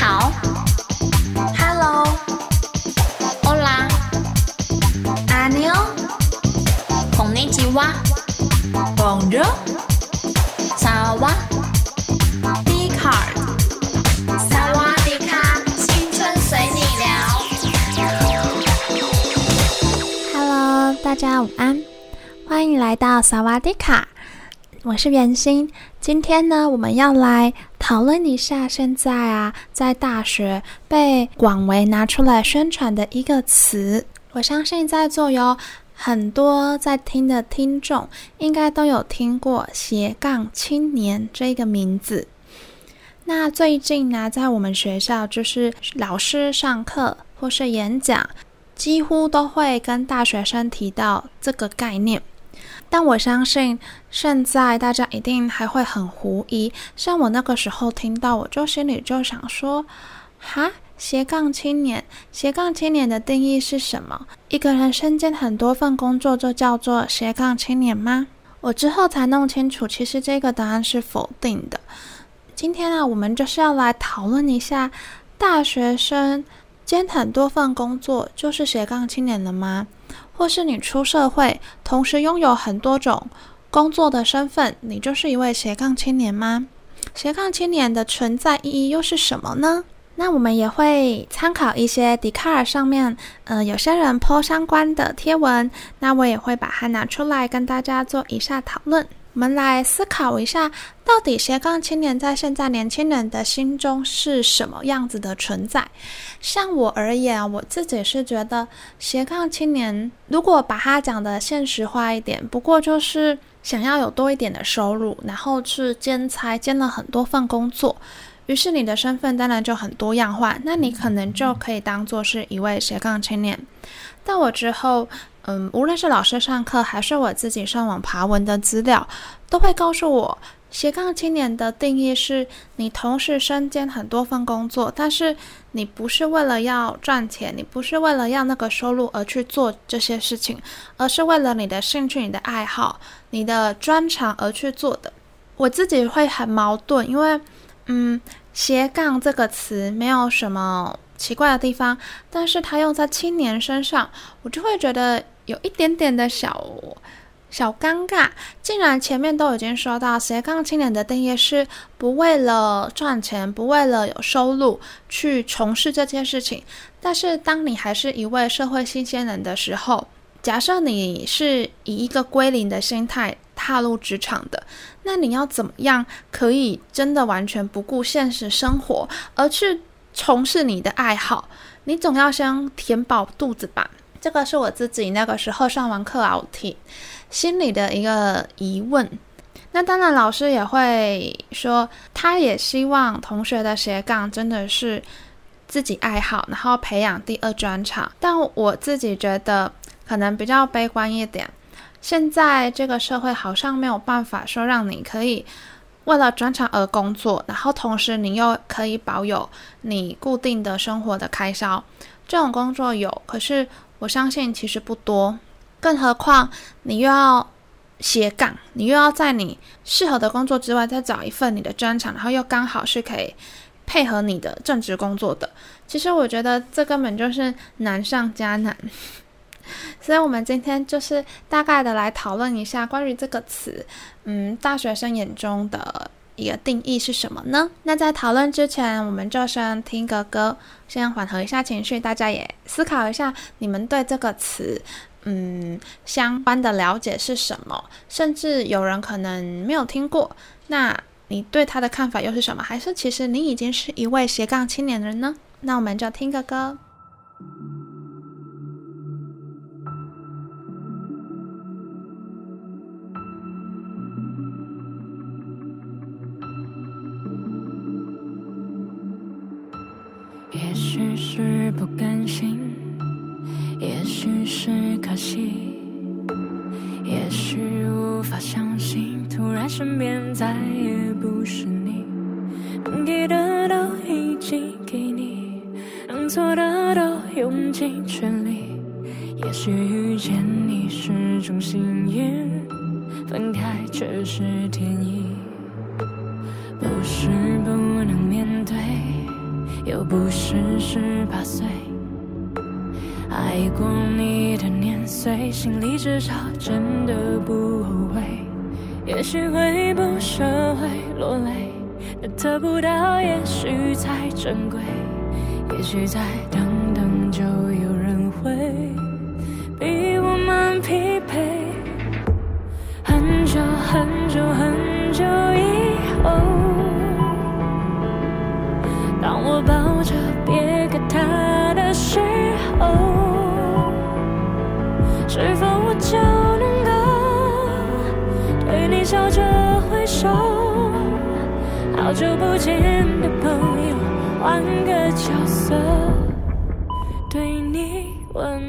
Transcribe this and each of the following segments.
好，Hello，Hola，Año，Konnichiwa，Bonjour，萨瓦迪卡，萨瓦迪卡，青春随你聊。Hello，大家午安，欢迎来到萨瓦迪卡，我是袁心。今天呢，我们要来讨论一下现在啊，在大学被广为拿出来宣传的一个词。我相信在座有很多在听的听众，应该都有听过“斜杠青年”这个名字。那最近呢，在我们学校，就是老师上课或是演讲，几乎都会跟大学生提到这个概念。但我相信，现在大家一定还会很狐疑。像我那个时候听到，我就心里就想说：“哈，斜杠青年，斜杠青年的定义是什么？一个人身兼很多份工作，就叫做斜杠青年吗？”我之后才弄清楚，其实这个答案是否定的。今天啊，我们就是要来讨论一下，大学生兼很多份工作，就是斜杠青年了吗？或是你出社会，同时拥有很多种工作的身份，你就是一位斜杠青年吗？斜杠青年的存在意义又是什么呢？那我们也会参考一些 Dcard 上面，呃，有些人 po 相关的贴文，那我也会把它拿出来跟大家做一下讨论。我们来思考一下，到底斜杠青年在现在年轻人的心中是什么样子的存在？像我而言，我自己是觉得斜杠青年，如果把它讲得现实化一点，不过就是想要有多一点的收入，然后去兼差，兼了很多份工作，于是你的身份当然就很多样化，那你可能就可以当做是一位斜杠青年。但我之后。嗯，无论是老师上课，还是我自己上网爬文的资料，都会告诉我，斜杠青年的定义是你同时身兼很多份工作，但是你不是为了要赚钱，你不是为了要那个收入而去做这些事情，而是为了你的兴趣、你的爱好、你的专长而去做的。我自己会很矛盾，因为嗯，斜杠这个词没有什么奇怪的地方，但是它用在青年身上，我就会觉得有一点点的小小尴尬。既然前面都已经说到斜杠青年的定义是不为了赚钱，不为了有收入去从事这件事情，但是当你还是一位社会新鲜人的时候，假设你是以一个归零的心态踏入职场的，那你要怎么样可以真的完全不顾现实生活，而去从事你的爱好，你总要先填饱肚子吧。这个是我自己那个时候上完课啊，我提心里的一个疑问。那当然，老师也会说，他也希望同学的斜杠真的是自己爱好，然后培养第二专长。但我自己觉得，可能比较悲观一点。现在这个社会好像没有办法说让你可以。为了专长而工作，然后同时你又可以保有你固定的生活的开销，这种工作有，可是我相信其实不多。更何况你又要斜杠，你又要在你适合的工作之外再找一份你的专长，然后又刚好是可以配合你的正职工作的。其实我觉得这根本就是难上加难。所以，我们今天就是大概的来讨论一下关于这个词，嗯，大学生眼中的一个定义是什么呢？那在讨论之前，我们就先听个歌，先缓和一下情绪，大家也思考一下，你们对这个词，嗯，相关的了解是什么？甚至有人可能没有听过，那你对他的看法又是什么？还是其实你已经是一位斜杠青年人呢？那我们就听个歌。是不甘心，也许是可惜，也许无法相信，突然身边再也不是你。能给的都已经给你，能做的都用尽全力。也许遇见你是种幸运，分开却是天意。不是不能面对。又不是十八岁。爱过你的年岁，心里至少真的不后悔。也许会不舍，会落泪，但得不到也许才珍贵。也许再等等，就有人会比我们匹配。很久很久很好久不见的朋友，换个角色对你问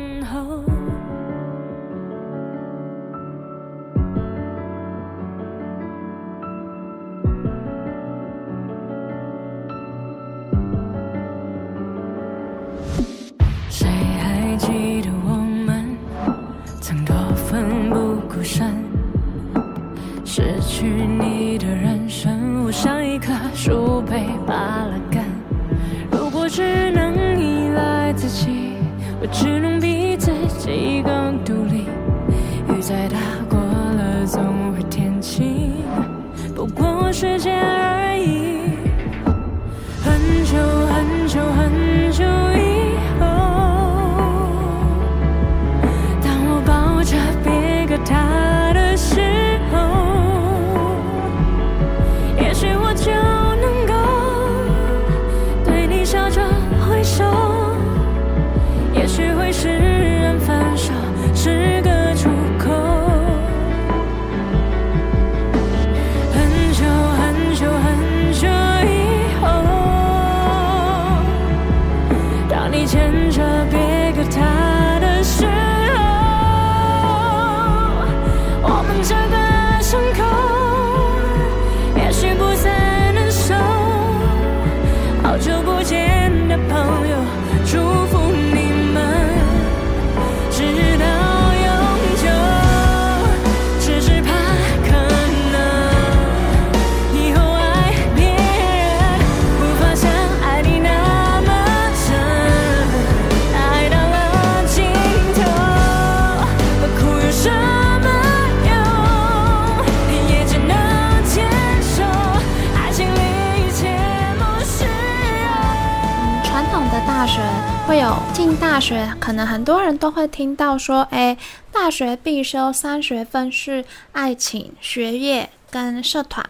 进大学可能很多人都会听到说，诶，大学必修三学分是爱情、学业跟社团。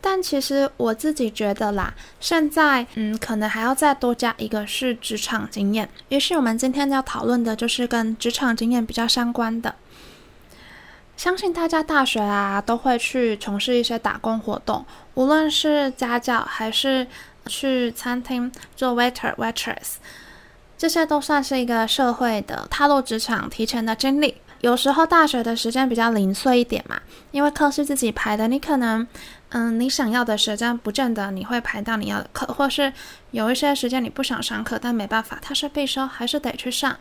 但其实我自己觉得啦，现在嗯，可能还要再多加一个是职场经验。于是我们今天要讨论的就是跟职场经验比较相关的。相信大家大学啊都会去从事一些打工活动，无论是家教还是去餐厅做 waiter waitress。这些都算是一个社会的踏入职场提前的经历。有时候大学的时间比较零碎一点嘛，因为课是自己排的，你可能，嗯，你想要的时间不见得你会排到你要的课，或是有一些时间你不想上课，但没办法，它是必修，还是得去上。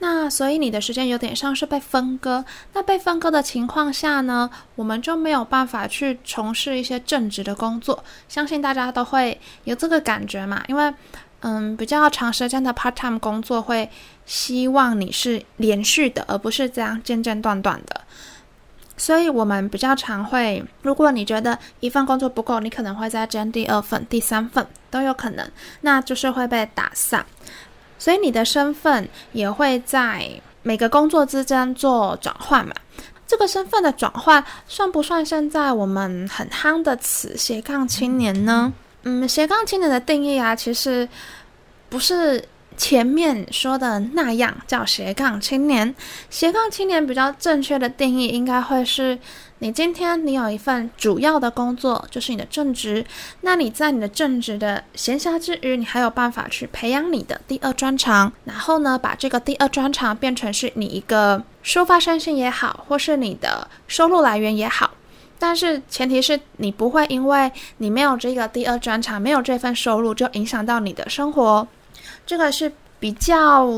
那所以你的时间有点像是被分割。那被分割的情况下呢，我们就没有办法去从事一些正职的工作。相信大家都会有这个感觉嘛，因为。嗯，比较长时间的 part time 工作会希望你是连续的，而不是这样间间断断的。所以，我们比较常会，如果你觉得一份工作不够，你可能会再兼第二份、第三份都有可能，那就是会被打散。所以，你的身份也会在每个工作之间做转换嘛。这个身份的转换算不算现在我们很夯的词“斜杠青年”呢？嗯斜杠青年的定义啊，其实不是前面说的那样叫斜杠青年。斜杠青年比较正确的定义，应该会是你今天你有一份主要的工作，就是你的正职。那你在你的正职的闲暇之余，你还有办法去培养你的第二专长，然后呢，把这个第二专长变成是你一个抒发身心也好，或是你的收入来源也好。但是前提是你不会因为你没有这个第二专长，没有这份收入就影响到你的生活，这个是比较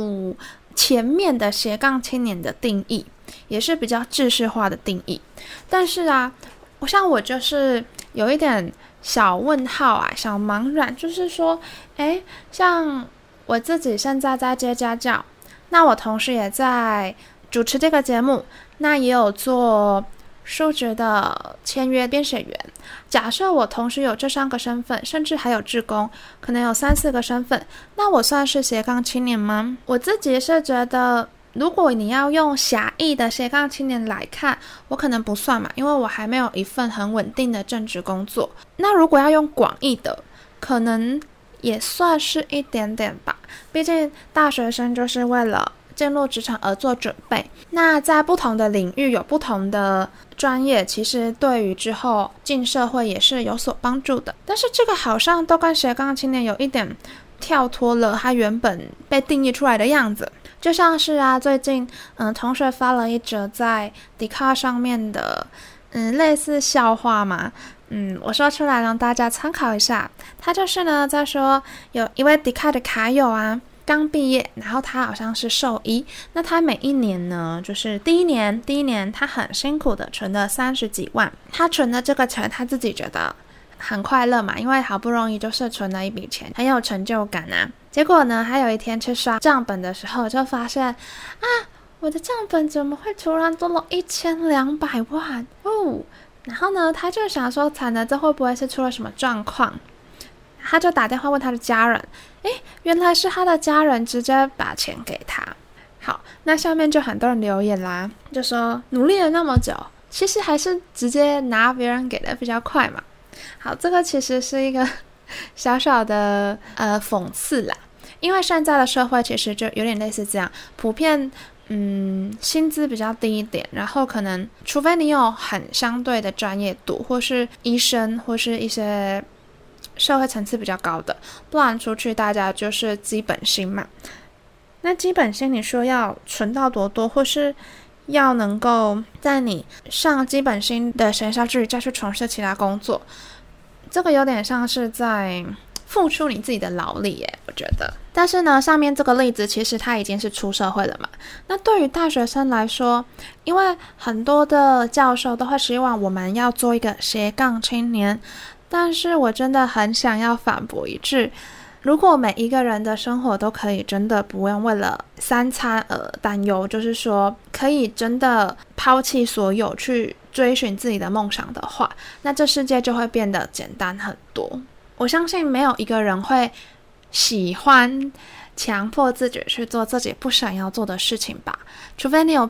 前面的斜杠青年的定义，也是比较制式化的定义。但是啊，我像我就是有一点小问号啊，小茫然，就是说，诶，像我自己现在在接家教，那我同时也在主持这个节目，那也有做数值的签约编写员。假设我同时有这三个身份，甚至还有志工，可能有三四个身份，那我算是斜杠青年吗？我自己是觉得。如果你要用狭义的斜杠青年来看，我可能不算嘛，因为我还没有一份很稳定的正职工作。那如果要用广义的，可能也算是一点点吧。毕竟大学生就是为了进入职场而做准备。那在不同的领域有不同的专业，其实对于之后进社会也是有所帮助的。但是这个好像都跟斜杠青年有一点跳脱了它原本被定义出来的样子。就像是啊，最近嗯，同学发了一则在 Dcard 上面的嗯类似笑话嘛，嗯，我说出来让大家参考一下。他就是呢在说，有一位 Dcard 的卡友啊，刚毕业，然后他好像是兽医，那他每一年呢，就是第一年第一年他很辛苦的存了三十几万，他存的这个钱他自己觉得很快乐嘛，因为好不容易就是存了一笔钱，很有成就感啊。结果呢，他有一天去刷账本的时候，就发现啊，我的账本怎么会突然多了一千两百万哦？然后呢，他就想说，惨了，这会不会是出了什么状况？他就打电话问他的家人，诶，原来是他的家人直接把钱给他。好，那下面就很多人留言啦，就说努力了那么久，其实还是直接拿别人给的比较快嘛。好，这个其实是一个。小小的呃讽刺啦，因为现在的社会其实就有点类似这样，普遍嗯薪资比较低一点，然后可能除非你有很相对的专业度，或是医生，或是一些社会层次比较高的，不然出去大家就是基本薪嘛。那基本薪你说要存到多多，或是要能够在你上基本薪的学校之余再去从事其他工作。这个有点像是在付出你自己的劳力耶，我觉得。但是呢，上面这个例子其实他已经是出社会了嘛。那对于大学生来说，因为很多的教授都会希望我们要做一个斜杠青年，但是我真的很想要反驳一句：如果每一个人的生活都可以真的不用为了三餐而担忧，就是说可以真的抛弃所有去。追寻自己的梦想的话，那这世界就会变得简单很多。我相信没有一个人会喜欢强迫自己去做自己不想要做的事情吧？除非你有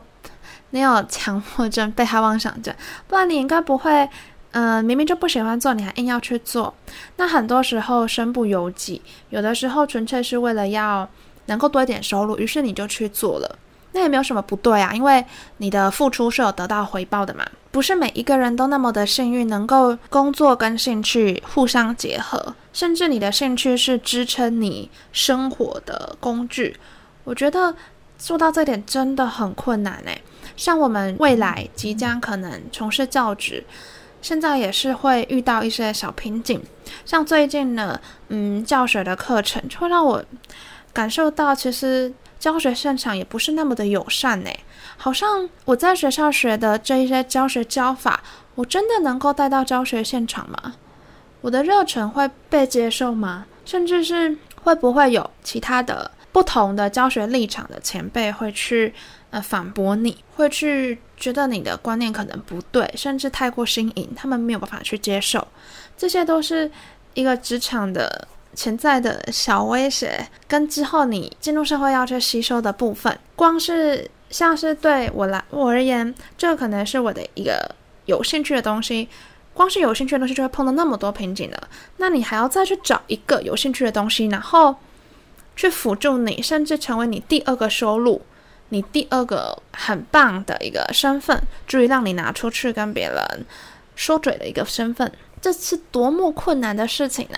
你有强迫症、被害妄想症，不然你应该不会。嗯、明明就不喜欢做，你还硬要去做。那很多时候身不由己，有的时候纯粹是为了要能够多一点收入，于是你就去做了。那也没有什么不对啊，因为你的付出是有得到回报的嘛。不是每一个人都那么的幸运，能够工作跟兴趣互相结合，甚至你的兴趣是支撑你生活的工具。我觉得做到这点真的很困难诶。像我们未来即将可能从事教职，现在也是会遇到一些小瓶颈。像最近呢，嗯，教学的课程就会让我感受到，其实。教学现场也不是那么的友善呢，好像我在学校学的这一些教学教法，我真的能够带到教学现场吗？我的热忱会被接受吗？甚至是会不会有其他的不同的教学立场的前辈会去呃反驳你，会去觉得你的观念可能不对，甚至太过新颖，他们没有办法去接受，这些都是一个职场的。潜在的小威胁，跟之后你进入社会要去吸收的部分，光是像是对我来我而言，这可能是我的一个有兴趣的东西。光是有兴趣的东西就会碰到那么多瓶颈了，那你还要再去找一个有兴趣的东西，然后去辅助你，甚至成为你第二个收入，你第二个很棒的一个身份，足以让你拿出去跟别人说嘴的一个身份，这是多么困难的事情啊！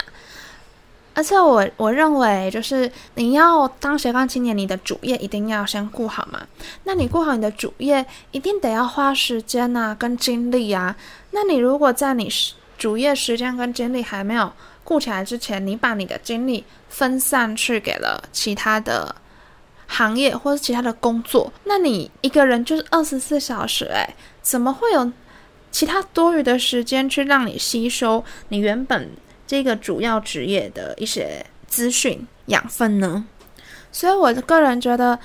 而且我我认为，就是你要当斜杠青年，你的主业一定要先顾好嘛。那你顾好你的主业，一定得要花时间啊，跟精力啊。那你如果在你主业时间跟精力还没有顾起来之前，你把你的精力分散去给了其他的行业或者其他的工作，那你一个人就是二十四小时，诶，怎么会有其他多余的时间去让你吸收你原本这个主要职业的一些资讯养分呢？所以，我个人觉得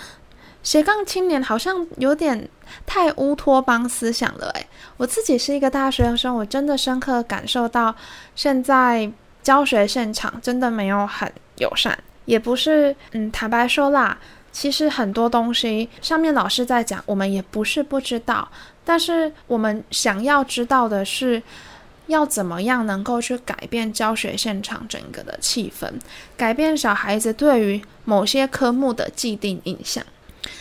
斜杠青年好像有点太乌托邦思想了。诶，我自己是一个大学生，我真的深刻感受到，现在教学现场真的没有很友善，也不是，嗯，坦白说啦，其实很多东西上面老师在讲，我们也不是不知道，但是我们想要知道的是。要怎么样能够去改变教学现场整个的气氛，改变小孩子对于某些科目的既定印象？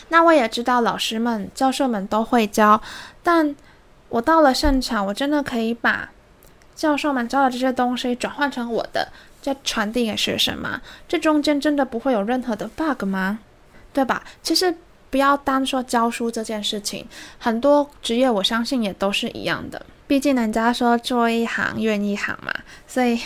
那我也知道老师们、教授们都会教，但我到了现场，我真的可以把教授们教的这些东西转换成我的，再传递给学生吗？这中间真的不会有任何的 bug 吗？对吧？其实不要单说教书这件事情，很多职业我相信也都是一样的。毕竟人家说做一行怨一行嘛，所以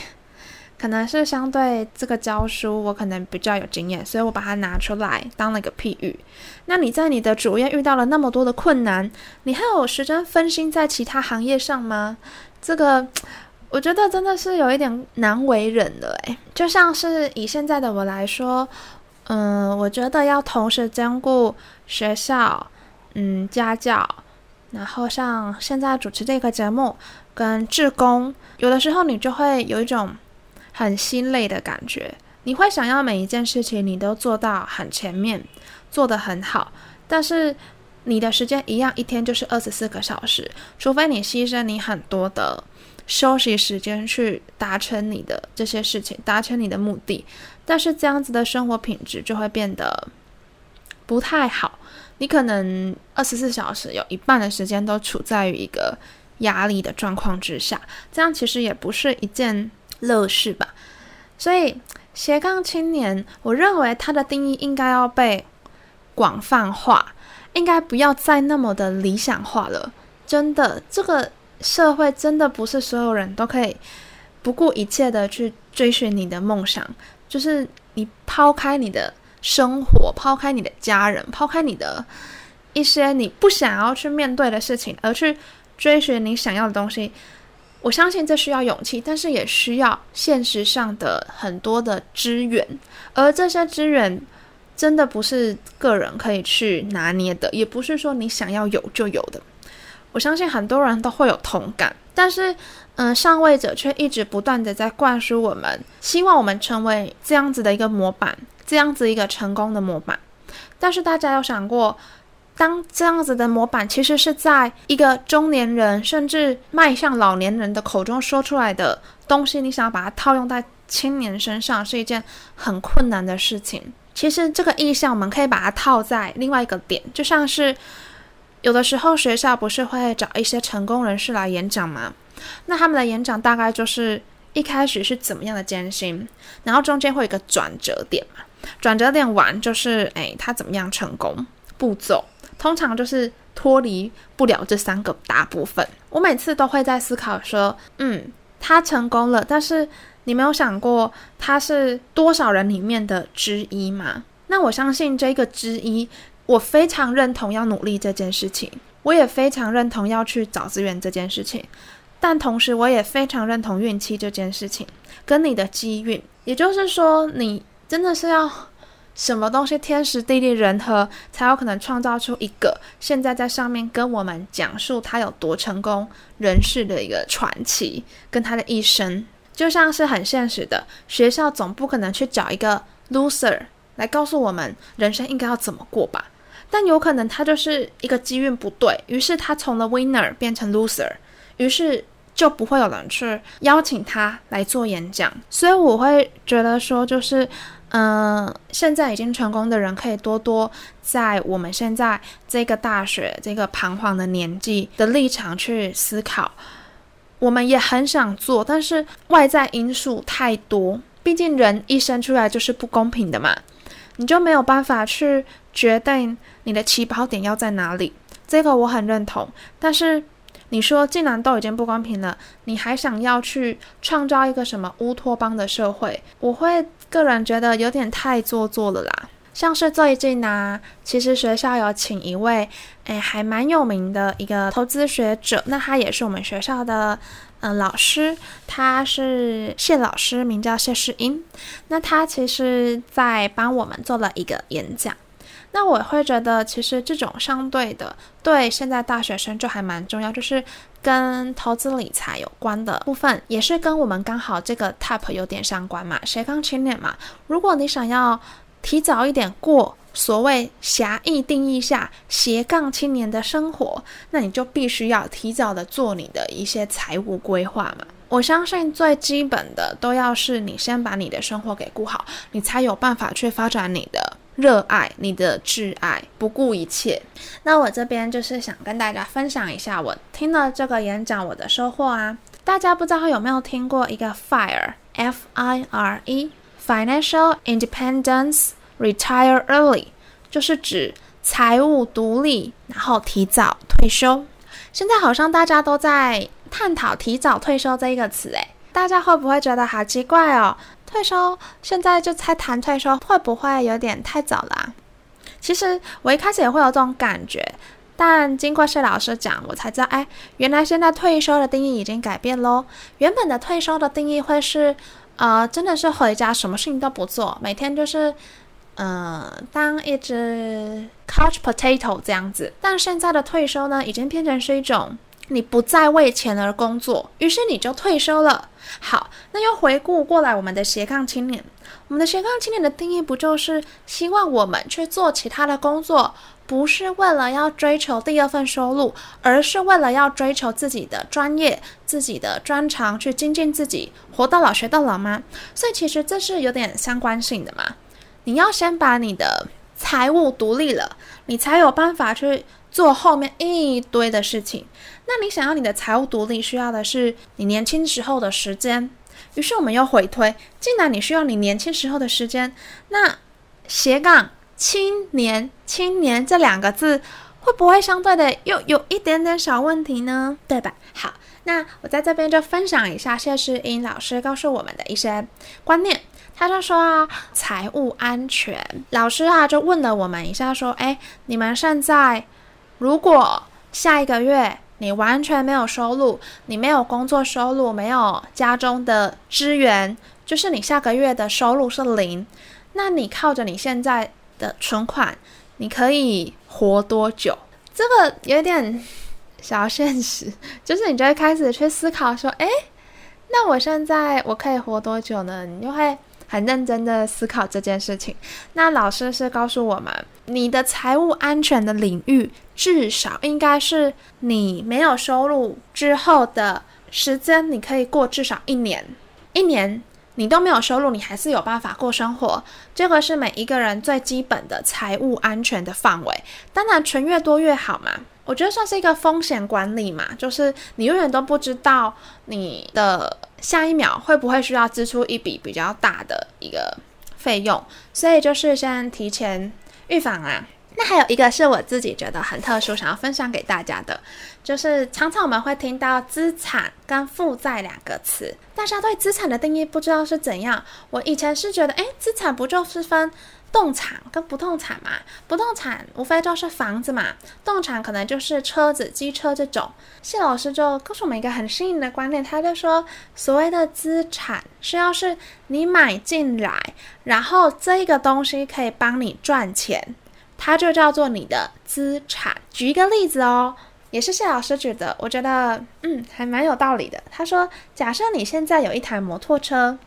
可能是相对这个教书，我可能比较有经验，所以我把它拿出来当了个譬喻。那你在你的主业遇到了那么多的困难，你还有时间分心在其他行业上吗？这个我觉得真的是有一点难为人了诶，就像是以现在的我来说，嗯，我觉得要同时兼顾学校，嗯，家教。然后像现在主持这个节目跟志工，有的时候你就会有一种很心累的感觉。你会想要每一件事情你都做到很前面，做得很好，但是你的时间一样，一天就是二十四个小时，除非你牺牲你很多的休息时间去达成你的这些事情，达成你的目的。但是这样子的生活品质就会变得不太好。你可能二十四小时有一半的时间都处在于一个压力的状况之下，这样其实也不是一件乐事吧。所以斜杠青年，我认为它的定义应该要被广泛化，应该不要再那么的理想化了。真的，这个社会真的不是所有人都可以不顾一切的去追寻你的梦想，就是你抛开你的。生活，抛开你的家人，抛开你的一些你不想要去面对的事情，而去追寻你想要的东西，我相信这需要勇气，但是也需要现实上的很多的资源，而这些资源真的不是个人可以去拿捏的，也不是说你想要有就有的。我相信很多人都会有同感，但是，嗯、上位者却一直不断的在灌输我们，希望我们成为这样子的一个模板。这样子一个成功的模板，但是大家有想过，当这样子的模板其实是在一个中年人甚至迈向老年人的口中说出来的东西，你想要把它套用在青年身上是一件很困难的事情。其实这个意象我们可以把它套在另外一个点，就像是有的时候学校不是会找一些成功人士来演讲吗？那他们的演讲大概就是一开始是怎么样的艰辛，然后中间会有一个转折点嘛。转折点完就是，哎，他怎么样成功？步骤通常就是脱离不了这三个大部分。我每次都会在思考说，嗯，他成功了，但是你没有想过他是多少人里面的之一吗？那我相信这个之一，我非常认同要努力这件事情，我也非常认同要去找资源这件事情，但同时我也非常认同运气这件事情，跟你的机运，也就是说你。真的是要什么东西天时地利人和，才有可能创造出一个现在在上面跟我们讲述他有多成功人士的一个传奇，跟他的一生，就像是很现实的，学校总不可能去找一个 loser 来告诉我们人生应该要怎么过吧？但有可能他就是一个机运不对，于是他从了 winner 变成 loser，于是。就不会有人去邀请他来做演讲，所以我会觉得说，就是，嗯、现在已经成功的人可以多多在我们现在这个大学这个彷徨的年纪的立场去思考。我们也很想做，但是外在因素太多，毕竟人一生出来就是不公平的嘛，你就没有办法去决定你的起跑点要在哪里。这个我很认同，但是。你说，既然都已经不公平了，你还想要去创造一个什么乌托邦的社会？我会个人觉得有点太做作了啦。像是最近呢、其实学校有请一位，诶，还蛮有名的一个投资学者，那他也是我们学校的，嗯、老师，他是谢老师，名叫谢世英。那他其实在帮我们做了一个演讲。那我会觉得，其实这种相对的，对现在大学生就还蛮重要，就是跟投资理财有关的部分，也是跟我们刚好这个 type 有点相关嘛，斜杠青年嘛。如果你想要提早一点过所谓狭义定义下斜杠青年的生活，那你就必须要提早的做你的一些财务规划嘛。我相信最基本的都要是你先把你的生活给顾好，你才有办法去发展你的。热爱你的挚爱，不顾一切。那我这边就是想跟大家分享一下我听了这个演讲我的收获啊。大家不知道有没有听过一个 FIRE，F I R E，Financial Independence Retire Early，就是指财务独立，然后提早退休。现在好像大家都在探讨提早退休这一个词，诶，大家会不会觉得好奇怪哦？退休现在就才谈退休，会不会有点太早啦？其实我一开始也会有这种感觉，但经过谢老师讲，我才知道，哎，原来现在退休的定义已经改变喽。原本的退休的定义会是，呃，真的是回家什么事情都不做，每天就是，呃，当一只 couch potato 这样子。但现在的退休呢，已经变成是一种。你不再为钱而工作，于是你就退休了。好，那又回顾过来，我们的斜杠青年，我们的斜杠青年的定义不就是希望我们去做其他的工作，不是为了要追求第二份收入，而是为了要追求自己的专业、自己的专长，去精进自己，活到老学到老吗？所以其实这是有点相关性的嘛。你要先把你的财务独立了，你才有办法去。做后面一堆的事情，那你想要你的财务独立，需要的是你年轻时候的时间。于是我们又回推，既然你需要你年轻时候的时间，那斜杠青年青年这两个字会不会相对的又有一点点小问题呢？对吧？好，那我在这边就分享一下谢诗英老师告诉我们的一些观念。他就说啊，财务安全，老师啊就问了我们一下，说，哎，你们现在。如果下一个月你完全没有收入，你没有工作收入，没有家中的支援，就是你下个月的收入是零，那你靠着你现在的存款，你可以活多久？这个有点小现实，就是你就会开始去思考说，诶，那我现在我可以活多久呢？你就会。很认真的思考这件事情。那老师是告诉我们，你的财务安全的领域至少应该是你没有收入之后的时间，你可以过至少一年。一年你都没有收入，你还是有办法过生活。这个是每一个人最基本的财务安全的范围。当然，存越多越好嘛。我觉得算是一个风险管理嘛，就是你永远都不知道你的下一秒会不会需要支出一笔比较大的一个费用，所以就是先提前预防啊。那还有一个是我自己觉得很特殊，想要分享给大家的，就是常常我们会听到资产跟负债两个词，大家对资产的定义不知道是怎样。我以前是觉得，诶，资产不就是分？动产跟不动产嘛，不动产无非就是房子嘛，动产可能就是车子、机车这种。谢老师就告诉我们一个很新颖的观念，他就说，所谓的资产是要是你买进来，然后这个东西可以帮你赚钱，它就叫做你的资产。举一个例子哦，也是谢老师举的，我觉得嗯还蛮有道理的。他说，假设你现在有一台摩托车。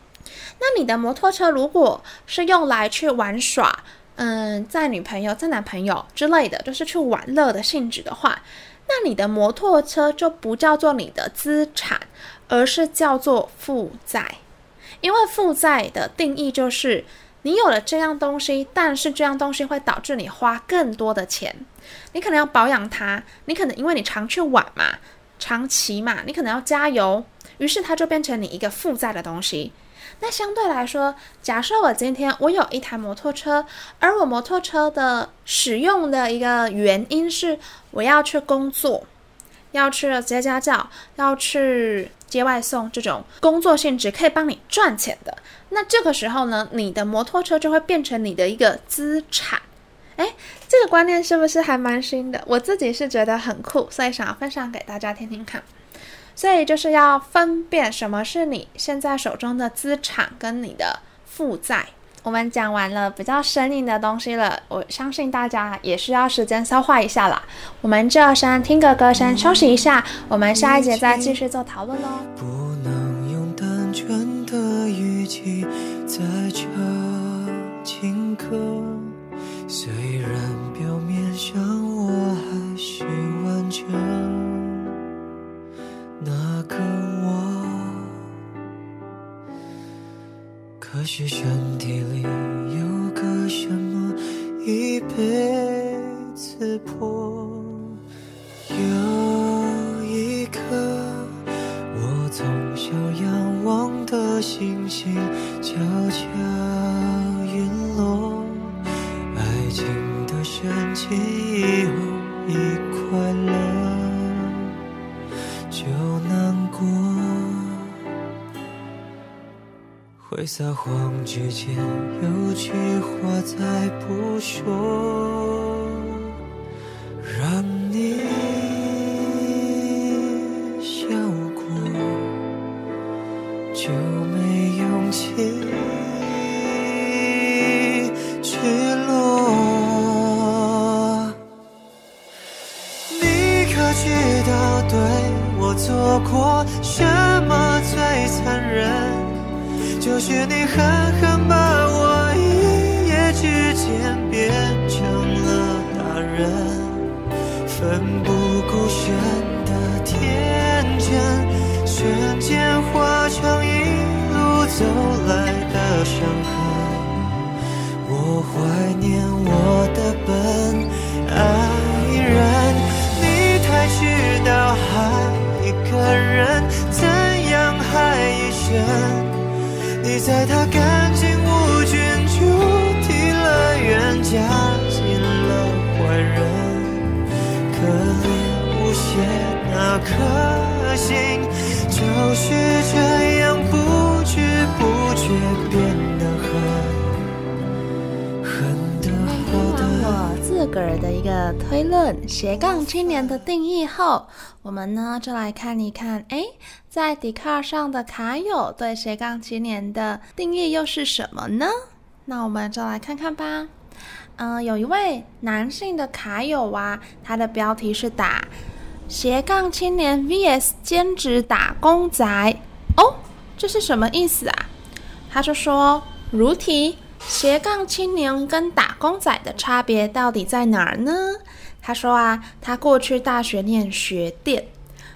那你的摩托车如果是用来去玩耍，嗯，载女朋友、载男朋友之类的，就是去玩乐的性质的话，那你的摩托车就不叫做你的资产，而是叫做负债。因为负债的定义就是你有了这样东西，但是这样东西会导致你花更多的钱，你可能要保养它，你可能因为你常去玩嘛，长骑嘛，你可能要加油，于是它就变成你一个负债的东西。那相对来说，假设我今天我有一台摩托车，而我摩托车的使用的一个原因是我要去工作，要去接家教，要去接外送这种工作性质可以帮你赚钱的，那这个时候呢，你的摩托车就会变成你的一个资产。哎，这个观念是不是还蛮新的？我自己是觉得很酷，所以想要分享给大家听听看。所以就是要分辨什么是你现在手中的资产跟你的负债。我们讲完了比较生硬的东西了，我相信大家也需要时间消化一下啦。我们就先听个歌，先休息一下。我们下一节再继续做讨论喽。不能用单纯的语气在这轻刻，可是身体里有个什么已被刺破，有一颗我从小仰望的星星悄悄会撒谎之前，有句话再不说，我怀念我的笨爱人，你太知道爱一个人怎样害一生。你在他个人的一个推论，斜杠青年的定义后，我们呢就来看一看，哎。在 Dcard 上的卡友对斜杠青年的定义又是什么呢？那我们就来看看吧。嗯、呃，有一位男性的卡友啊，他的标题是打斜杠青年 vs 兼职打工仔。哦，这是什么意思啊？他就说，如题，斜杠青年跟打工仔的差别到底在哪儿呢？他说啊，他过去大学念学电。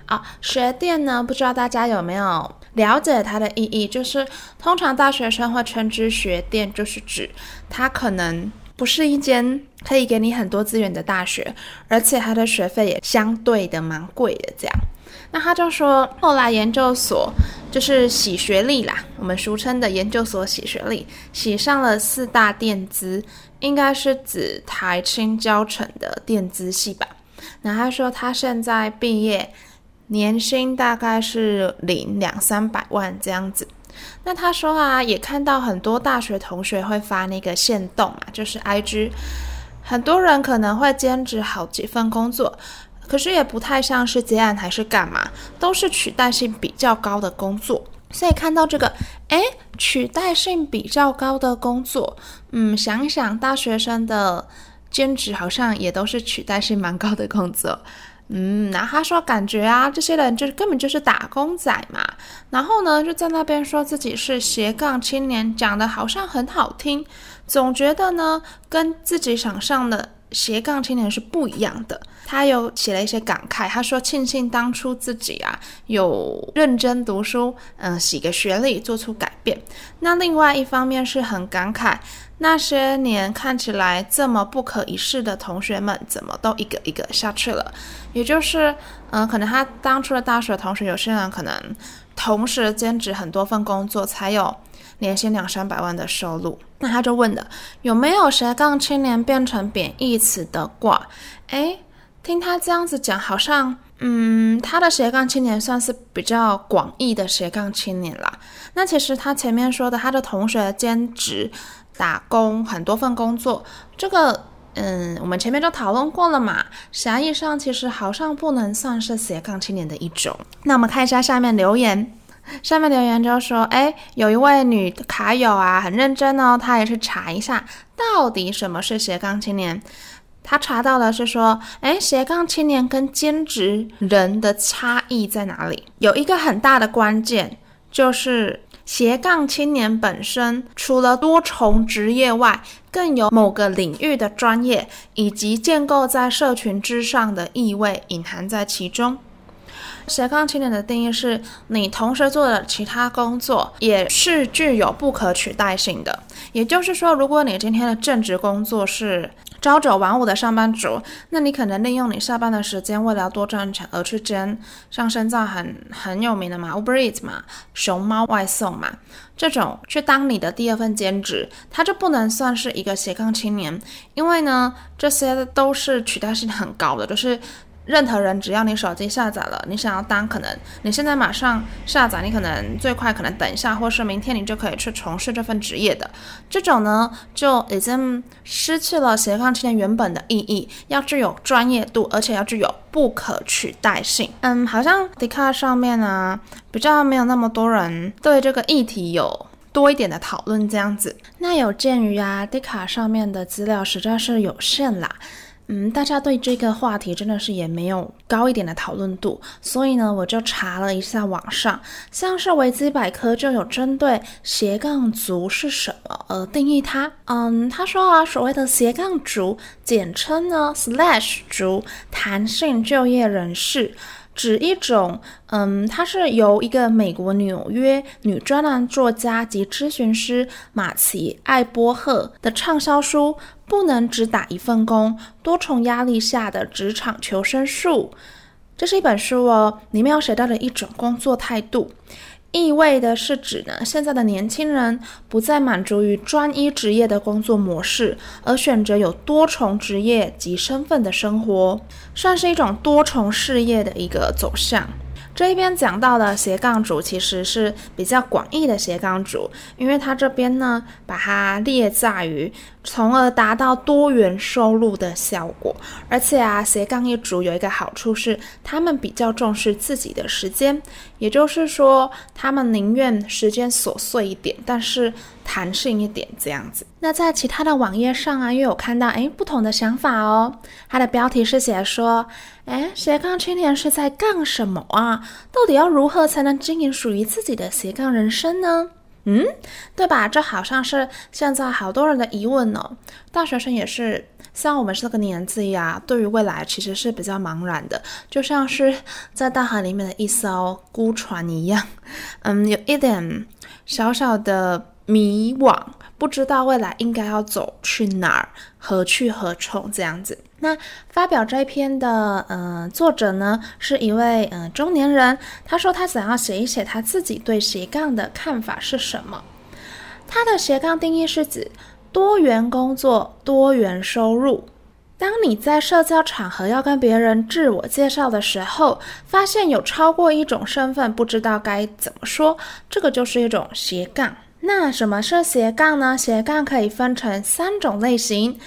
啊，学电呢？不知道大家有没有了解它的意义？就是通常大学生会称之学电，就是指它可能不是一间可以给你很多资源的大学，而且它的学费也相对的蛮贵的。这样，那他就说，后来研究所就是洗学历啦，我们俗称的研究所洗学历，洗上了四大电资，应该是指台清交成的电资系吧。那他说他现在毕业。年薪大概是领两三百万这样子，那他说啊，也看到很多大学同学会发那个线动啊，就是 IG，很多人可能会兼职好几份工作，可是也不太像是接案还是干嘛，都是取代性比较高的工作。所以看到这个，诶，取代性比较高的工作，嗯，想一想大学生的兼职好像也都是取代性蛮高的工作。嗯，然后他说感觉啊，这些人就是根本就是打工仔嘛。然后呢，就在那边说自己是斜杠青年，讲的好像很好听，总觉得呢跟自己想象的斜杠青年是不一样的。他有写了一些感慨，他说庆幸当初自己啊有认真读书，嗯，洗个学历，做出改变。那另外一方面是很感慨。那些年看起来这么不可一世的同学们，怎么都一个一个下去了？也就是，嗯、可能他当初的大学同学，有些人可能同时兼职很多份工作，才有年薪两三百万的收入。那他就问了，有没有斜杠青年变成贬义词的挂？诶，听他这样子讲，好像嗯，他的斜杠青年算是比较广义的斜杠青年啦。那其实他前面说的，他的同学兼职打工很多份工作，这个嗯，我们前面就讨论过了嘛。狭义上其实好像不能算是斜杠青年的一种。那我们看一下下面留言。下面留言就说：“哎，有一位女卡友啊，很认真哦，她也去查一下到底什么是斜杠青年。她查到的是说，哎，斜杠青年跟兼职人的差异在哪里？有一个很大的关键，就是斜杠青年本身除了多重职业外，更有某个领域的专业以及建构在社群之上的意味隐含在其中。”斜杠青年的定义是你同时做的其他工作也是具有不可取代性的。也就是说，如果你今天的正职工作是朝九晚五的上班族，那你可能利用你下班的时间，为了要多赚钱而去兼，像现在很很有名的嘛，Uber Eats 嘛，熊猫外送嘛，这种去当你的第二份兼职，它就不能算是一个斜杠青年，因为呢，这些都是取代性很高的，就是。任何人只要你手机下载了，你想要当，可能你现在马上下载，你可能最快可能等一下，或是明天你就可以去从事这份职业的这种呢，就已经失去了斜杠青年原本的意义，要具有专业度，而且要具有不可取代性。嗯，好像 Dcard 上面呢，比较没有那么多人对这个议题有多一点的讨论这样子。那有鉴于啊，Dcard 上面的资料实在是有限啦。嗯，大家对这个话题真的是也没有高一点的讨论度，所以呢，我就查了一下网上，像是维基百科就有针对斜杠族是什么而定义它。嗯，他说啊，所谓的斜杠族，简称呢 slash 族，弹性就业人士。指一种，嗯，它是由一个美国纽约女专栏作家及咨询师马奇艾波赫的畅销书《不能只打一份工：多重压力下的职场求生术》。这是一本书哦，里面有写到的一种工作态度。意味的是指呢，现在的年轻人不再满足于专一职业的工作模式，而选择有多重职业及身份的生活，算是一种多重事业的一个走向。这一边讲到的斜杠族其实是比较广义的斜杠族，因为他这边呢把它列在于，从而达到多元收入的效果。而且啊，斜杠一族有一个好处是，他们比较重视自己的时间，也就是说，他们宁愿时间琐碎一点，但是弹性一点这样子。那在其他的网页上啊，又有看到诶不同的想法哦。它的标题是写说。哎，斜杠青年是在干什么啊？到底要如何才能经营属于自己的斜杠人生呢？嗯，对吧？这好像是现在好多人的疑问、哦。大学生也是，像我们这个年纪呀，对于未来其实是比较茫然的，就像是在大海里面的一艘孤船一样。嗯，有一点小小的迷惘，不知道未来应该要走去哪儿，何去何从这样子。那发表这篇的，呃，作者呢是一位，呃，中年人。他说他想要写一写他自己对斜杠的看法是什么。他的斜杠定义是指多元工作、多元收入。当你在社交场合要跟别人自我介绍的时候，发现有超过一种身份，不知道该怎么说，这个就是一种斜杠。那什么是斜杠呢？斜杠可以分成三种类型。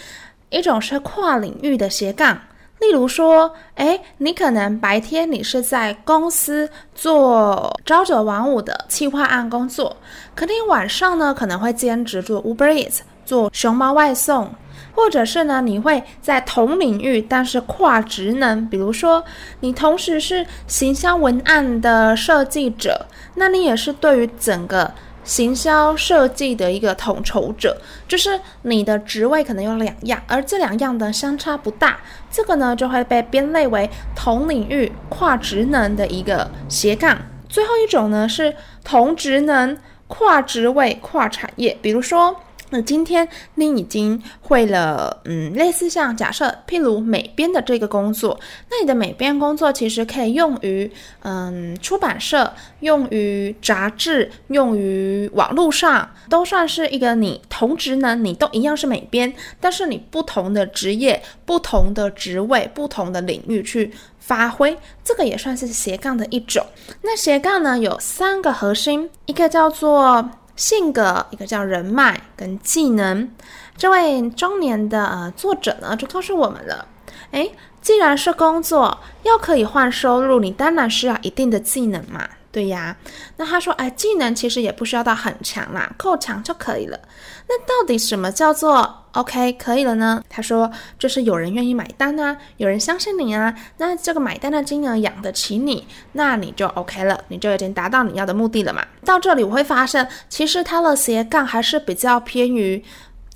一种是跨领域的斜杠，例如说，诶，你可能白天你是在公司做朝九晚五的企划案工作，可你晚上呢可能会兼职做 Uber Eats，做熊猫外送，或者是呢你会在同领域但是跨职能，比如说你同时是行销文案的设计者，那你也是对于整个。行销设计的一个统筹者，就是你的职位可能有两样，而这两样的相差不大，这个呢就会被编类为同领域跨职能的一个斜杠。最后一种呢是同职能跨职位跨产业，比如说那今天你已经会了，嗯，类似像假设，譬如美编的这个工作，那你的美编工作其实可以用于，嗯，出版社，用于杂志，用于网络上，都算是一个你同职能，你都一样是美编，但是你不同的职业、不同的职位、不同的领域去发挥，这个也算是斜杠的一种。那斜杠呢，有三个核心，一个叫做。性格，一个叫人脉跟技能。这位中年的呃作者呢，就告诉我们了：诶，既然是工作，又可以换收入，你当然需要一定的技能嘛。对呀，那他说，哎，技能其实也不需要到很强啦，够强就可以了。那到底什么叫做 OK 可以了呢？他说，就是有人愿意买单啊，有人相信你啊，那这个买单的金额养得起你，那你就 OK 了，你就已经达到你要的目的了嘛。到这里我会发现，其实他的斜杠还是比较偏于。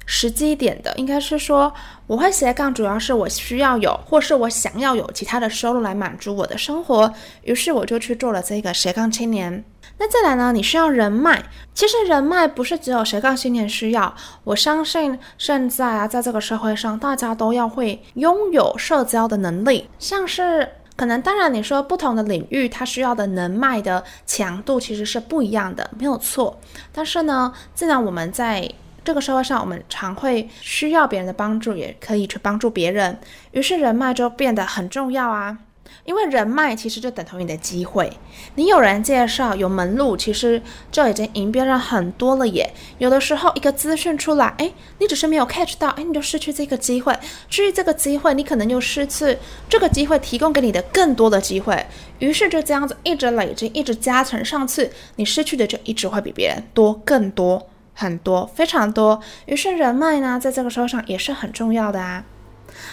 实际一点的，应该是说，我会斜杠，主要是我需要有，或是我想要有其他的收入来满足我的生活，于是我就去做了这个斜杠青年。那再来呢，你需要人脉，其实人脉不是只有斜杠青年需要，我相信现在啊，在这个社会上，大家都要会拥有社交的能力，像是可能，当然你说不同的领域，它需要的人脉的强度其实是不一样的，没有错。但是呢，既然我们在这个社会上，我们常会需要别人的帮助，也可以去帮助别人，于是人脉就变得很重要啊。因为人脉其实就等同于你的机会，你有人介绍，有门路，其实就已经赢别人很多了耶。有的时候一个资讯出来，哎，你只是没有 catch 到，哎，你就失去这个机会，至于这个机会，你可能又失去这个机会提供给你的更多的机会，于是就这样子一直累积，一直加成上去，你失去的就一直会比别人多更多。很多，非常多。于是人脉呢，在这个时候上也是很重要的啊。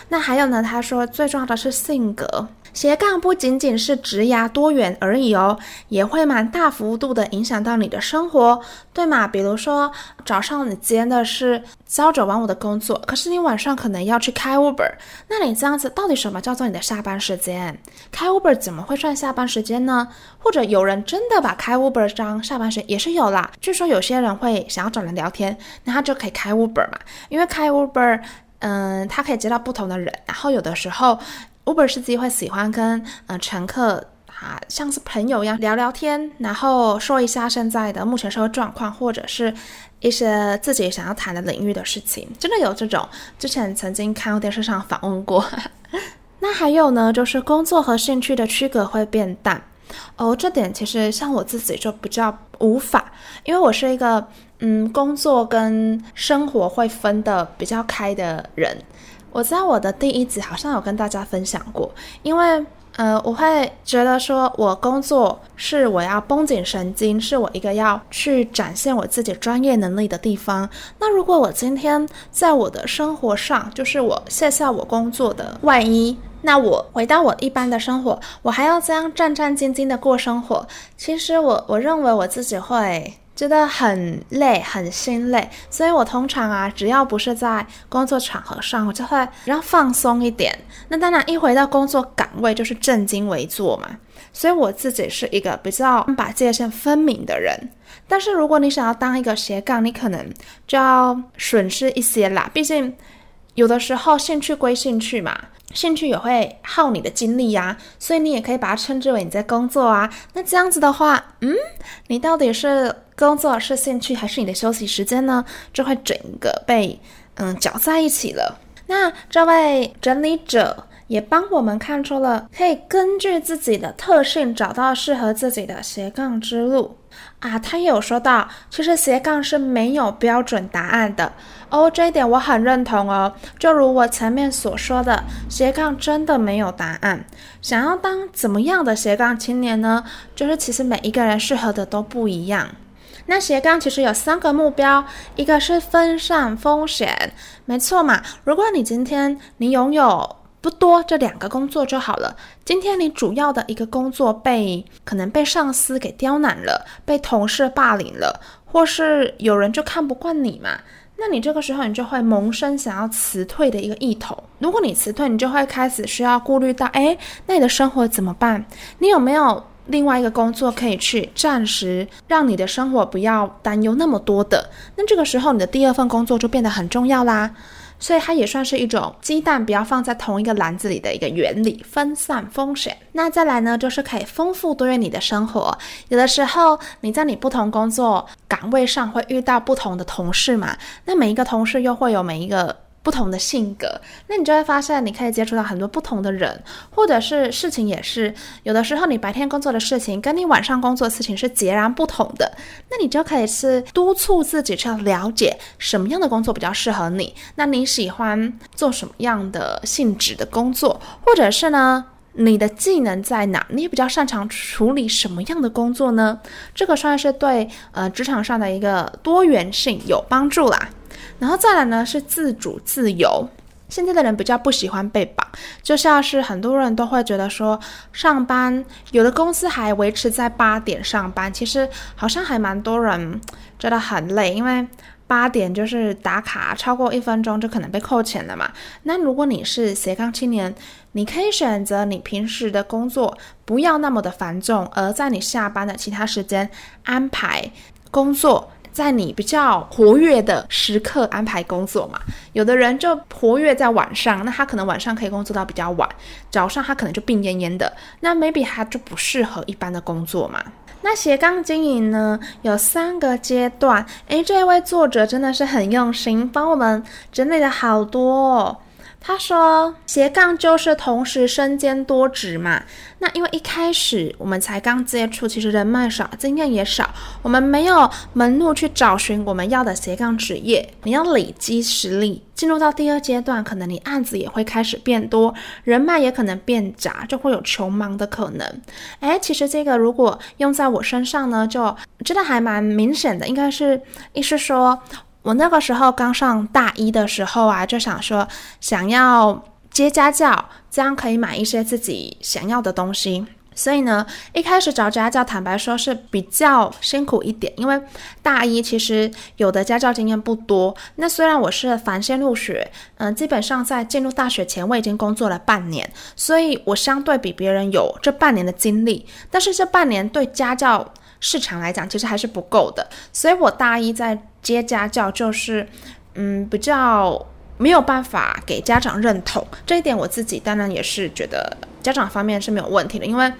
那还有呢，他说最重要的是性格。斜杠不仅仅是职涯多元而已哦，也会蛮大幅度的影响到你的生活，对吗？比如说早上你兼的是朝九晚五的工作，可是你晚上可能要去开 Uber，那你这样子到底什么叫做你的下班时间？开 Uber 怎么会算下班时间呢？或者有人真的把开 Uber 当下班时间也是有啦。据说有些人会想要找人聊天，那他就可以开 Uber 嘛，因为开 Uber，嗯，他可以接到不同的人，然后有的时候。Uber 司机会喜欢跟嗯、呃、乘客啊，像是朋友一样聊聊天，然后说一下现在的目前社会状况，或者是一些自己想要谈的领域的事情。真的有这种，之前曾经看过电视上访问过。那还有呢，就是工作和兴趣的区隔会变淡哦。这点其实像我自己就比较无法，因为我是一个嗯工作跟生活会分得比较开的人。我在我的第一集好像有跟大家分享过，因为呃，我会觉得说我工作是我要绷紧神经，是我一个要去展现我自己专业能力的地方。那如果我今天在我的生活上，就是我卸下我工作的外衣，那我回到我一般的生活，我还要这样战战兢兢的过生活，其实我我认为我自己会。觉得很累，很心累，所以我通常啊，只要不是在工作场合上，我就会比较放松一点。那当然，一回到工作岗位就是正襟危坐嘛。所以我自己是一个比较把界限分明的人。但是如果你想要当一个斜杠，你可能就要损失一些啦。毕竟有的时候兴趣归兴趣嘛。兴趣也会耗你的精力呀，所以你也可以把它称之为你在工作啊。那这样子的话，嗯，你到底是工作是兴趣还是你的休息时间呢？就会整个被嗯搅在一起了。那这位整理者也帮我们看出了，可以根据自己的特性找到适合自己的斜杠之路。啊，他有说到，其实斜杠是没有标准答案的哦，这一点我很认同哦。就如我前面所说的，斜杠真的没有答案。想要当怎么样的斜杠青年呢？就是其实每一个人适合的都不一样。那斜杠其实有三个目标，一个是分散风险，没错嘛。如果你今天你拥有。不多，这两个工作就好了。今天你主要的一个工作被可能被上司给刁难了，被同事霸凌了，或是有人就看不惯你嘛，那你这个时候你就会萌生想要辞退的一个意图。如果你辞退，你就会开始需要顾虑到，哎，那你的生活怎么办？你有没有另外一个工作可以去暂时让你的生活不要担忧那么多的，那这个时候你的第二份工作就变得很重要啦。所以它也算是一种鸡蛋不要放在同一个篮子里的一个原理，分散风险。那再来呢，就是可以丰富多元你的生活。有的时候你在你不同工作岗位上会遇到不同的同事嘛，那每一个同事又会有每一个。不同的性格，那你就会发现，你可以接触到很多不同的人，或者是事情也是有的时候，你白天工作的事情跟你晚上工作的事情是截然不同的。那你就可以是督促自己去了解什么样的工作比较适合你。那你喜欢做什么样的性质的工作，或者是呢，你的技能在哪？你比较擅长处理什么样的工作呢？这个算是对呃职场上的一个多元性有帮助啦。然后再来呢，是自主自由。现在的人比较不喜欢被绑，就像是很多人都会觉得说，上班有的公司还维持在八点上班，其实好像还蛮多人觉得很累，因为八点就是打卡超过一分钟就可能被扣钱了嘛。那如果你是斜杠青年，你可以选择你平时的工作不要那么的繁重，而在你下班的其他时间安排工作。在你比较活跃的时刻安排工作嘛，有的人就活跃在晚上，那他可能晚上可以工作到比较晚，早上他可能就病恹恹的，那 maybe 他就不适合一般的工作嘛。那斜杠经营呢，有三个阶段，诶，这位作者真的是很用心，帮我们整理了好多哦。他说：“斜杠就是同时身兼多职嘛。那因为一开始我们才刚接触，其实人脉少，经验也少，我们没有门路去找寻我们要的斜杠职业。你要累积实力，进入到第二阶段，可能你案子也会开始变多，人脉也可能变杂，就会有穷忙的可能。诶，其实这个如果用在我身上呢，就真的还蛮明显的，应该是意思说。”我那个时候刚上大一的时候啊，就想说想要接家教，这样可以买一些自己想要的东西。所以呢，一开始找家教，坦白说是比较辛苦一点，因为大一其实有的家教经验不多。那虽然我是凡先入学，嗯、基本上在进入大学前我已经工作了半年，所以我相对比别人有这半年的经历。但是这半年对家教市场来讲，其实还是不够的。所以我大一在。接家教就是，嗯，比较没有办法给家长认同这一点，我自己当然也是觉得家长方面是没有问题的，因为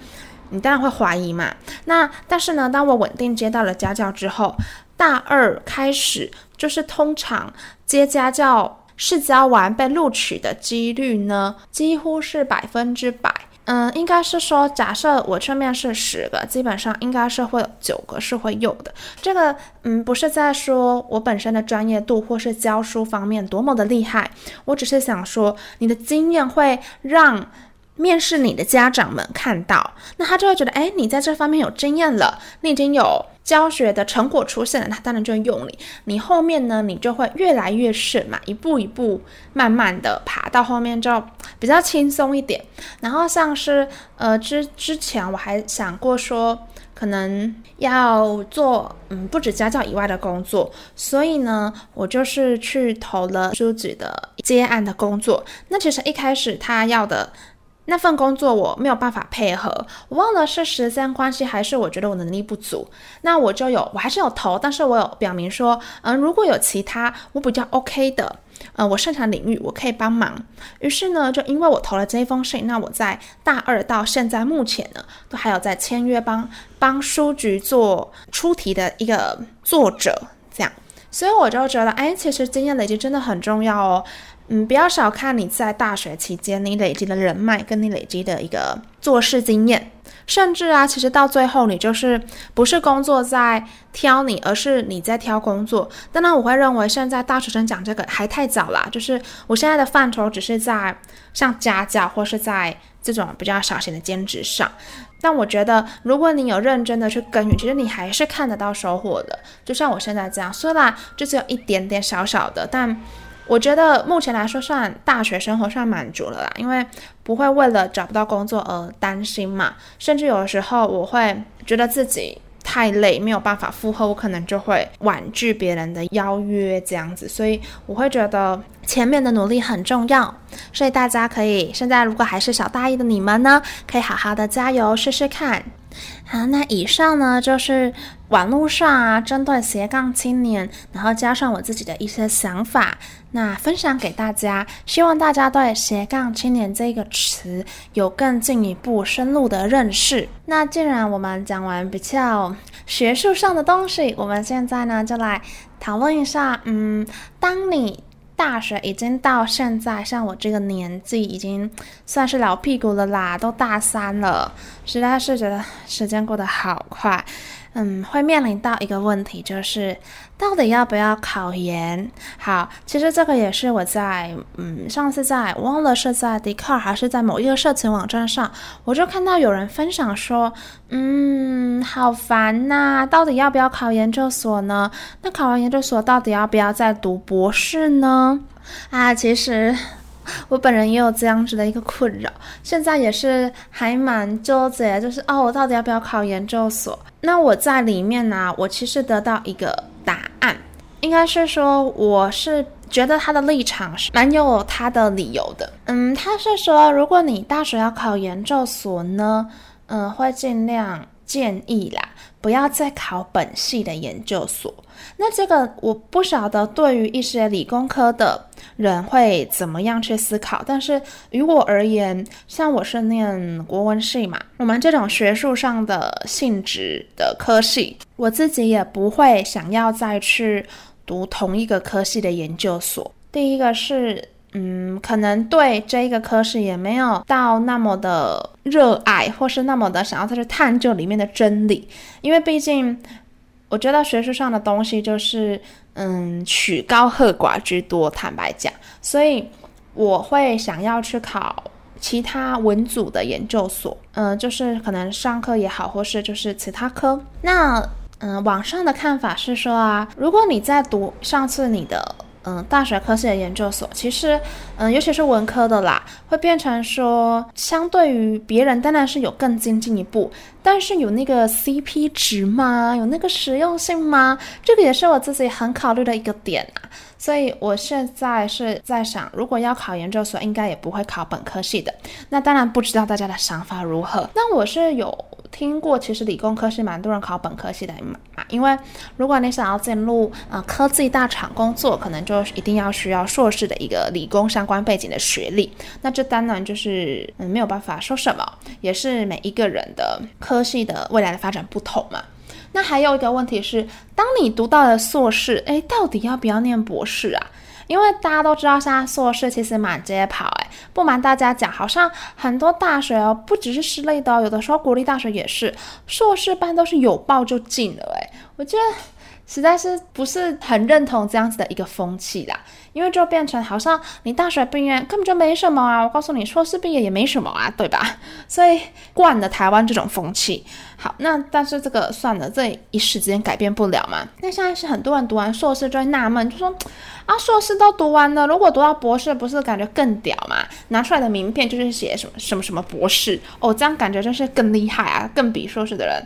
你当然会怀疑嘛。那但是呢，当我稳定接到了家教之后，大二开始就是通常接家教试教完被录取的几率呢，几乎是百分之百。嗯，应该是说，假设我这面试十个，基本上应该是会有九个是会有的。这个，嗯，不是在说我本身的专业度或是教书方面多么的厉害，我只是想说，你的经验会让面试你的家长们看到，那他就会觉得，哎，你在这方面有经验了，你已经有。教学的成果出现了，他当然就会用你。你后面呢，你就会越来越顺嘛，一步一步慢慢的爬到后面就比较轻松一点。然后像是呃之之前我还想过说，可能要做嗯不止家教以外的工作，所以呢，我就是去投了书籍的接案的工作。那其实一开始他要的。那份工作我没有办法配合，我忘了是时间关系还是我觉得我能力不足，那我就有，我还是有投，但是我有表明说，嗯，如果有其他我比较 OK 的，嗯，我擅长领域，我可以帮忙。于是呢，就因为我投了这一封信，那我在大二到现在目前呢，都还有在签约帮帮书局做出题的一个作者，这样，所以我就觉得，哎，其实经验累积真的很重要哦。嗯，不要小看你在大学期间你累积的人脉，跟你累积的一个做事经验，甚至啊，其实到最后你就是不是工作在挑你，而是你在挑工作。当然，我会认为现在大学生讲这个还太早啦，就是我现在的范畴只是在像家教或是在这种比较小型的兼职上。但我觉得，如果你有认真的去耕耘，其实你还是看得到收获的。就像我现在这样，虽然就只有一点点小小的，但。我觉得目前来说，算大学生活算满足了啦，因为不会为了找不到工作而担心嘛。甚至有的时候，我会觉得自己太累，没有办法负荷，我可能就会婉拒别人的邀约这样子。所以我会觉得前面的努力很重要，所以大家可以现在如果还是小大一的你们呢，可以好好的加油试试看。好，那以上呢就是网络上啊，针对斜杠青年，然后加上我自己的一些想法，那分享给大家，希望大家对斜杠青年这个词有更进一步深入的认识。那既然我们讲完比较学术上的东西，我们现在呢就来讨论一下，嗯，当你。大学已经到现在，像我这个年纪，已经算是老屁股了啦，都大三了，实在是觉得时间过得好快。嗯，会面临到一个问题，就是到底要不要考研？好，其实这个也是我在嗯上次在忘了是在 Dcard 还是在某一个社群网站上，我就看到有人分享说，嗯，好烦呐、到底要不要考研究所呢？那考完研究所，到底要不要再读博士呢？啊，其实。我本人也有这样子的一个困扰，现在也是还蛮纠结，就是哦，我到底要不要考研究所？那我在里面呢、我其实得到一个答案，应该是说，我是觉得他的立场是蛮有他的理由的。嗯，他是说，如果你大学要考研究所呢，嗯，会尽量建议啦。不要再考本系的研究所，那这个我不晓得对于一些理工科的人会怎么样去思考，但是于我而言，像我是念国文系嘛，我们这种学术上的性质的科系，我自己也不会想要再去读同一个科系的研究所。第一个是。嗯，可能对这一个科室也没有到那么的热爱，或是那么的想要再去探究里面的真理，因为毕竟我觉得学术上的东西就是嗯曲高和寡居多，坦白讲，所以我会想要去考其他文组的研究所，嗯，就是可能上课也好，或是就是其他科。那嗯，网上的看法是说啊，如果你在读上次你的。嗯，大学科系的研究所，其实，嗯，尤其是文科的啦，会变成说，相对于别人，当然是有更精进一步，但是有那个 CP 值吗？有那个实用性吗？这个也是我自己很考虑的一个点啊。所以我现在是在想，如果要考研究所，应该也不会考本科系的。那当然不知道大家的想法如何。那我是有。听过，其实理工科是蛮多人考本科系的嘛，因为如果你想要进入呃科技大厂工作，可能就一定要需要硕士的一个理工相关背景的学历，那这当然就是嗯没有办法说什么，也是每一个人的科系的未来的发展不同嘛。那还有一个问题是，当你读到了硕士，诶，到底要不要念博士啊？因为大家都知道，现在硕士其实满街跑，哎，不瞒大家讲，好像很多大学哦，不只是私立的，有的时候国立大学也是，硕士班都是有报就进了，哎，我觉得实在是不是很认同这样子的一个风气啦。因为就变成好像你大学毕业根本就没什么啊，我告诉你，硕士毕业也没什么啊，对吧？所以惯了台湾这种风气。好，那但是这个算了，这一时间改变不了嘛。那现在是很多人读完硕士就会纳闷，就说啊，硕士都读完了，如果读到博士，不是感觉更屌嘛？拿出来的名片就是写什么什么什么博士哦，这样感觉就是更厉害啊，更比硕士的人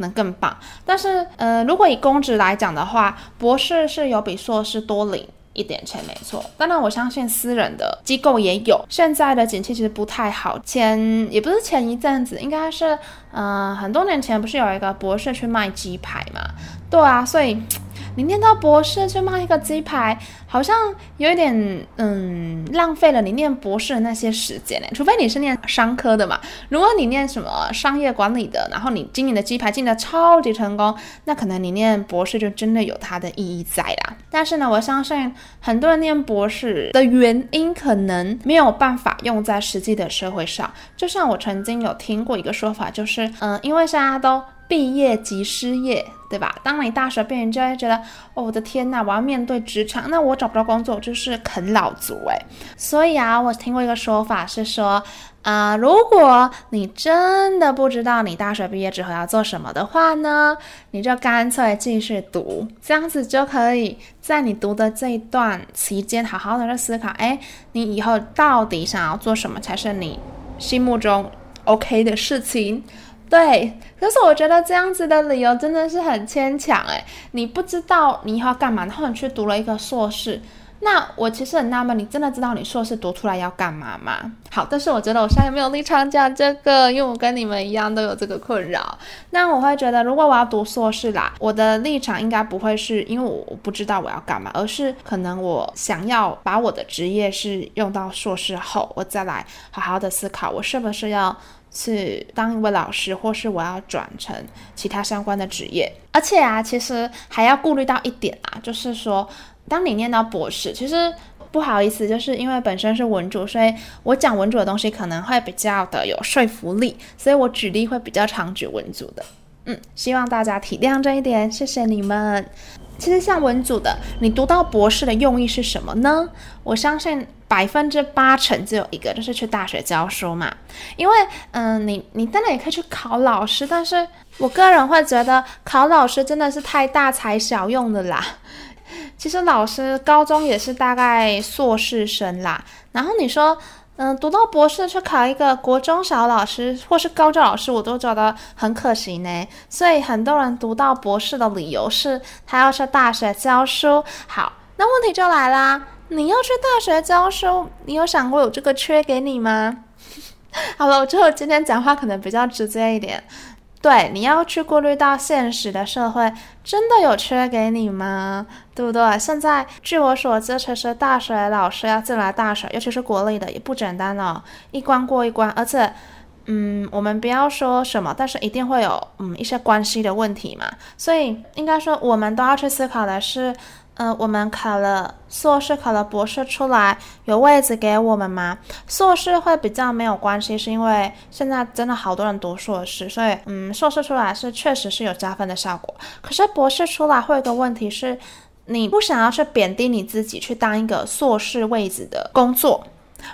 能更棒。但是呃，如果以公职来讲的话，博士是有比硕士多领。一点钱没错，当然我相信私人的机构也有。现在的景气其实不太好，前也不是前一阵子，应该是嗯、呃、很多年前不是有一个博士去卖鸡排嘛？对啊，所以。你念到博士去卖一个鸡排，好像有一点嗯浪费了你念博士的那些时间呢。除非你是念商科的嘛，如果你念什么商业管理的，然后你经营的鸡排进的超级成功，那可能你念博士就真的有它的意义在啦。但是呢，我相信很多人念博士的原因可能没有办法用在实际的社会上。就像我曾经有听过一个说法，就是嗯，因为大家都。毕业即失业，对吧？当你大学毕业，就会觉得，哦，我的天呐，我要面对职场，那我找不到工作，就是啃老族诶。所以啊，我听过一个说法是说，啊、如果你真的不知道你大学毕业之后要做什么的话呢，你就干脆继续读，这样子就可以在你读的这一段期间，好好的去思考，诶，你以后到底想要做什么才是你心目中 OK 的事情。对，可是我觉得这样子的理由真的是很牵强诶，你不知道你以后要干嘛，然后你去读了一个硕士，那我其实很纳闷，你真的知道你硕士读出来要干嘛吗？好，但是我觉得我现在没有立场讲这个，因为我跟你们一样都有这个困扰。那我会觉得，如果我要读硕士啦，我的立场应该不会是因为我不知道我要干嘛，而是可能我想要把我的职业是用到硕士后，我再来好好的思考，我是不是要是当一位老师，或是我要转成其他相关的职业。而且啊，其实还要顾虑到一点啊，就是说。当你念到博士，其实不好意思，就是因为本身是文组，所以我讲文组的东西可能会比较的有说服力，所以我举例会比较常举文组的。嗯，希望大家体谅这一点，谢谢你们。其实像文组的，你读到博士的用意是什么呢？我相信百分之八成只有一个，就是去大学教书嘛。因为，嗯，你你当然也可以去考老师，但是我个人会觉得考老师真的是太大材小用的啦。其实老师高中也是大概硕士生啦，然后你说，嗯，读到博士去考一个国中小老师或是高中老师，我都觉得很可惜呢。所以很多人读到博士的理由是他要去大学教书。好，那问题就来啦，你要去大学教书，你有想过有这个缺给你吗？好了，我觉得我今天讲话可能比较直接一点。对，你要去过滤到现实的社会，真的有缺给你吗？对不对？现在据我所知，其实大学老师要进来大学，尤其是国内的，也不简单哦，一关过一关，而且，嗯，我们不要说什么，但是一定会有嗯一些关系的问题嘛，所以应该说我们都要去思考的是。嗯、呃，我们考了硕士，考了博士出来，有位置给我们吗？硕士会比较没有关系，是因为现在真的好多人读硕士，所以嗯，硕士出来是确实是有加分的效果。可是博士出来会有个问题是，你不想要去贬低你自己，去当一个硕士位置的工作，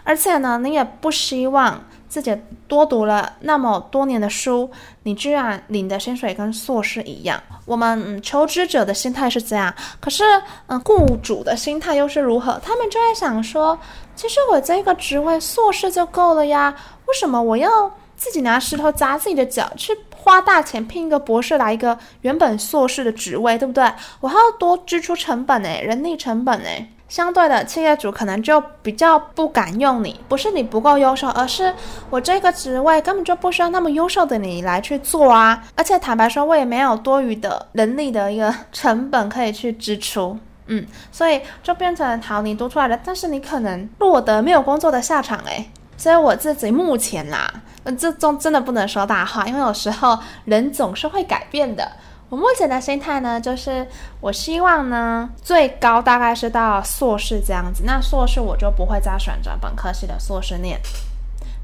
而且呢，你也不希望。自己多读了那么多年的书，你居然领的薪水跟硕士一样。我们，求职者的心态是这样，可是嗯，雇主的心态又是如何？他们就在想说，其实我这个职位硕士就够了呀，为什么我要自己拿石头砸自己的脚，去花大钱聘一个博士来一个原本硕士的职位，对不对？我还要多支出成本诶，人力成本诶。相对的，企业主可能就比较不敢用你，不是你不够优秀，而是我这个职位根本就不需要那么优秀的你来去做啊！而且坦白说，我也没有多余的人力的一个成本可以去支出，嗯，所以就变成好，你读出来了，但是你可能落得没有工作的下场诶。所以我自己目前啦，这种真的不能说大话，因为有时候人总是会改变的。我目前的心态呢，就是我希望呢，最高大概是到硕士这样子。那硕士我就不会再选择本科系的硕士念，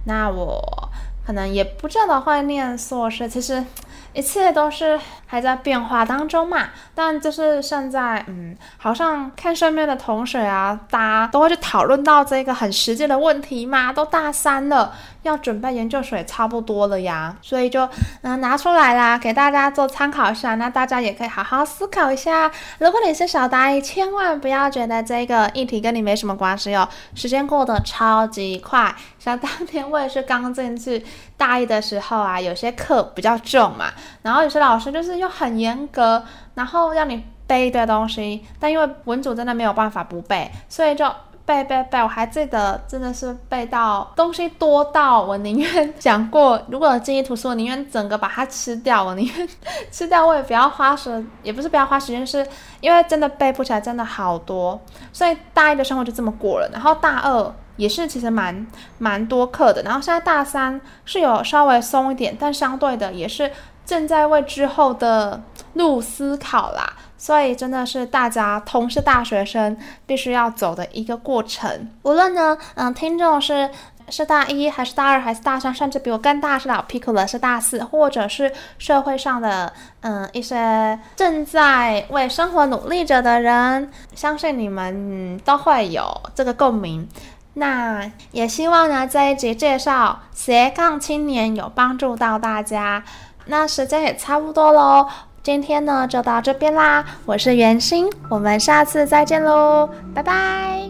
那我可能也不知道会念硕士。其实。一切都是还在变化当中嘛，但就是现在，嗯，好像看身边的同学啊，大家都会去讨论到这个很实际的问题嘛，都大三了，要准备研究所也差不多了呀，所以就嗯拿出来啦，给大家做参考一下，那大家也可以好好思考一下。如果你是小大一，千万不要觉得这个议题跟你没什么关系哦，时间过得超级快。像当天我也是刚进去大一的时候啊，有些课比较重嘛，然后有些老师就是又很严格，然后让你背一堆东西，但因为文组真的没有办法不背，所以就背背背。我还记得真的是背到东西多到我宁愿讲过，如果有记忆图书，我宁愿整个把它吃掉，我宁愿吃掉，我也不要花时，也不是不要花时间，是因为真的背不起来，真的好多，所以大一的生活就这么过了，然后大二。也是其实蛮蛮多课的，然后现在大三是有稍微松一点，但相对的也是正在为之后的路思考啦，所以真的是大家同是大学生必须要走的一个过程。无论呢，嗯，听众是是大一还是大二还是大三，甚至比我更大是老屁股了是大四，或者是社会上的嗯一些正在为生活努力着的人，相信你们都会有这个共鸣。那也希望呢，这一集介绍斜杠青年有帮助到大家。那时间也差不多喽，今天呢就到这边啦。我是袁心，我们下次再见喽，拜拜。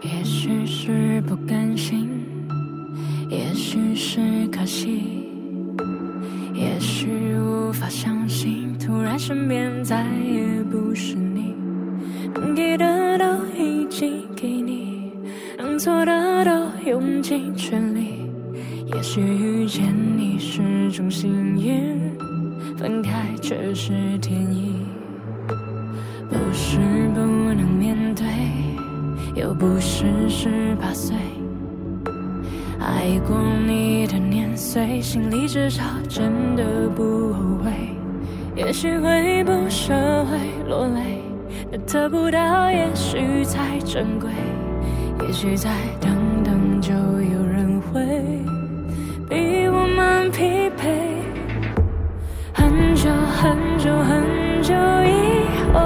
也许是不甘心，也许是可惜，也许。无法相信，突然身边，再也不是用尽全力。也许遇见你是种幸运，分开却是天意。不是不能面对，又不是十八岁。爱过你的年岁，心里至少真的不后悔。也许会不舍会落泪，得不到也许才珍贵。也许在等疲惫。很久很久很久以后，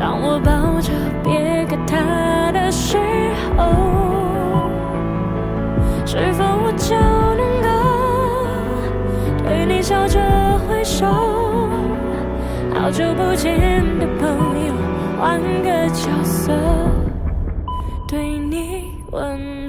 当我抱着别个他的时候。是否我就能够对你笑着挥手？好久不见的朋友，换个角色对你问